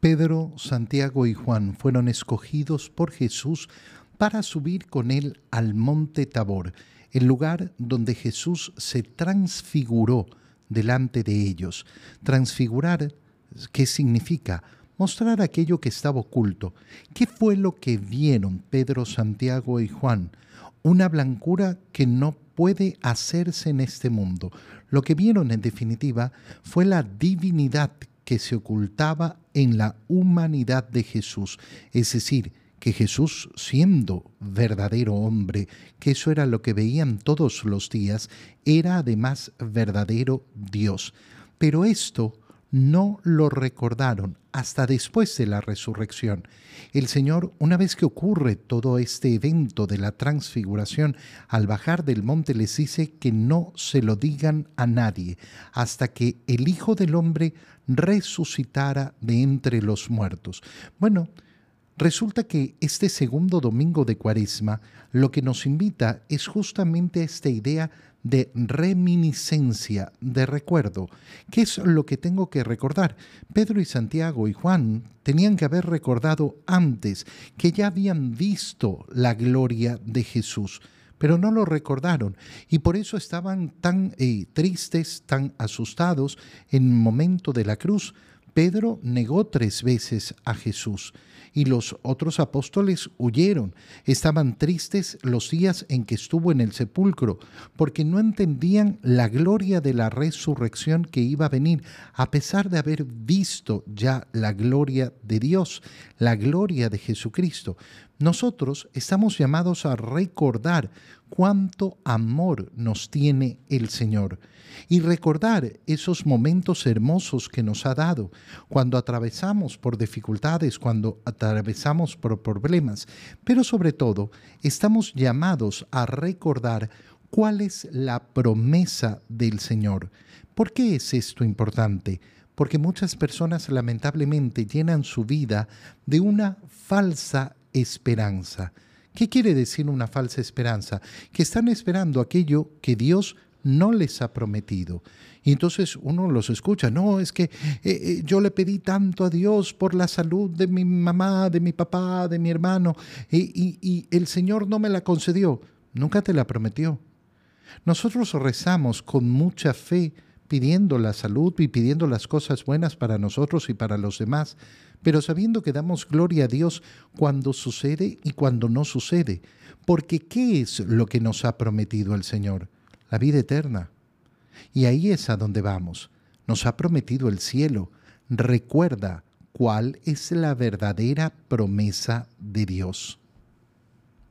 Pedro, Santiago y Juan fueron escogidos por Jesús para subir con él al monte Tabor, el lugar donde Jesús se transfiguró delante de ellos. Transfigurar, ¿qué significa? Mostrar aquello que estaba oculto. ¿Qué fue lo que vieron Pedro, Santiago y Juan? Una blancura que no puede hacerse en este mundo. Lo que vieron en definitiva fue la divinidad que se ocultaba en la humanidad de Jesús, es decir, que Jesús, siendo verdadero hombre, que eso era lo que veían todos los días, era además verdadero Dios. Pero esto no lo recordaron hasta después de la resurrección. El Señor, una vez que ocurre todo este evento de la transfiguración, al bajar del monte les dice que no se lo digan a nadie hasta que el Hijo del Hombre resucitara de entre los muertos. Bueno, Resulta que este segundo domingo de Cuaresma lo que nos invita es justamente a esta idea de reminiscencia, de recuerdo. ¿Qué es lo que tengo que recordar? Pedro y Santiago y Juan tenían que haber recordado antes que ya habían visto la gloria de Jesús pero no lo recordaron y por eso estaban tan eh, tristes, tan asustados en el momento de la cruz. Pedro negó tres veces a Jesús y los otros apóstoles huyeron. Estaban tristes los días en que estuvo en el sepulcro, porque no entendían la gloria de la resurrección que iba a venir, a pesar de haber visto ya la gloria de Dios, la gloria de Jesucristo. Nosotros estamos llamados a recordar cuánto amor nos tiene el Señor y recordar esos momentos hermosos que nos ha dado cuando atravesamos por dificultades, cuando atravesamos por problemas, pero sobre todo estamos llamados a recordar cuál es la promesa del Señor. ¿Por qué es esto importante? Porque muchas personas lamentablemente llenan su vida de una falsa esperanza. ¿Qué quiere decir una falsa esperanza? Que están esperando aquello que Dios no les ha prometido. Y entonces uno los escucha, no, es que eh, eh, yo le pedí tanto a Dios por la salud de mi mamá, de mi papá, de mi hermano, y, y el Señor no me la concedió. Nunca te la prometió. Nosotros rezamos con mucha fe pidiendo la salud y pidiendo las cosas buenas para nosotros y para los demás, pero sabiendo que damos gloria a Dios cuando sucede y cuando no sucede. Porque ¿qué es lo que nos ha prometido el Señor? La vida eterna. Y ahí es a donde vamos. Nos ha prometido el cielo. Recuerda cuál es la verdadera promesa de Dios.